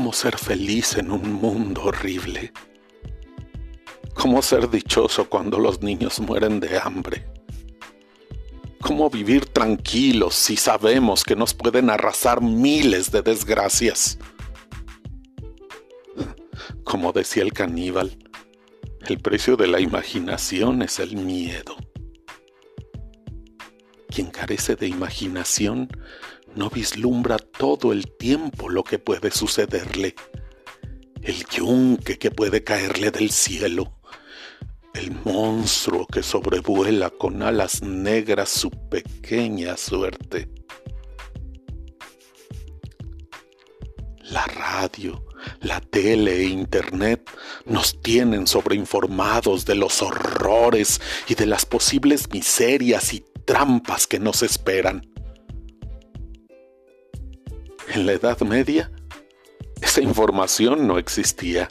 cómo ser feliz en un mundo horrible. Cómo ser dichoso cuando los niños mueren de hambre. Cómo vivir tranquilos si sabemos que nos pueden arrasar miles de desgracias. Como decía el caníbal, el precio de la imaginación es el miedo. Quien carece de imaginación no vislumbra todo el tiempo lo que puede sucederle, el yunque que puede caerle del cielo, el monstruo que sobrevuela con alas negras su pequeña suerte. La radio, la tele e internet nos tienen sobreinformados de los horrores y de las posibles miserias y trampas que nos esperan. En la Edad Media, esa información no existía.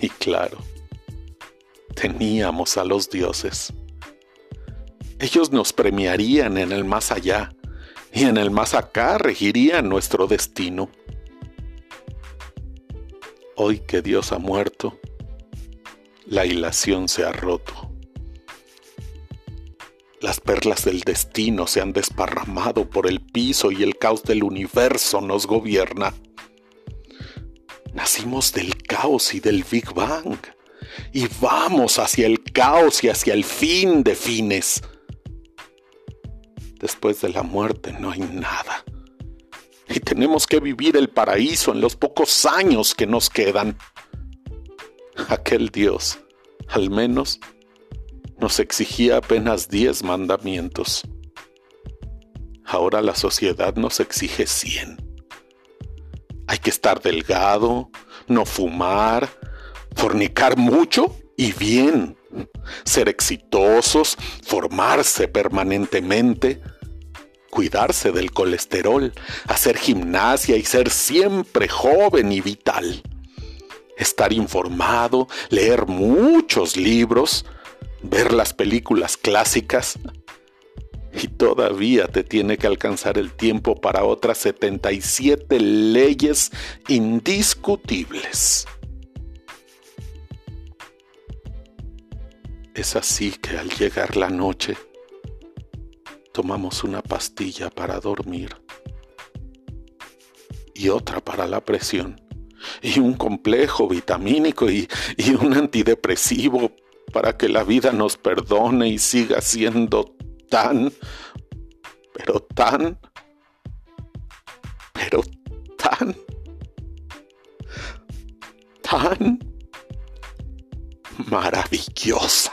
Y claro, teníamos a los dioses. Ellos nos premiarían en el más allá y en el más acá regirían nuestro destino. Hoy que Dios ha muerto, la hilación se ha roto. Las perlas del destino se han desparramado por el piso y el caos del universo nos gobierna. Nacimos del caos y del Big Bang y vamos hacia el caos y hacia el fin de fines. Después de la muerte no hay nada. Y tenemos que vivir el paraíso en los pocos años que nos quedan. Aquel Dios, al menos, nos exigía apenas diez mandamientos. Ahora la sociedad nos exige cien. Hay que estar delgado, no fumar, fornicar mucho y bien, ser exitosos, formarse permanentemente, cuidarse del colesterol, hacer gimnasia y ser siempre joven y vital. Estar informado, leer muchos libros, ver las películas clásicas y todavía te tiene que alcanzar el tiempo para otras 77 leyes indiscutibles. Es así que al llegar la noche, tomamos una pastilla para dormir y otra para la presión y un complejo vitamínico y, y un antidepresivo para que la vida nos perdone y siga siendo tan, pero tan, pero tan, tan maravillosa.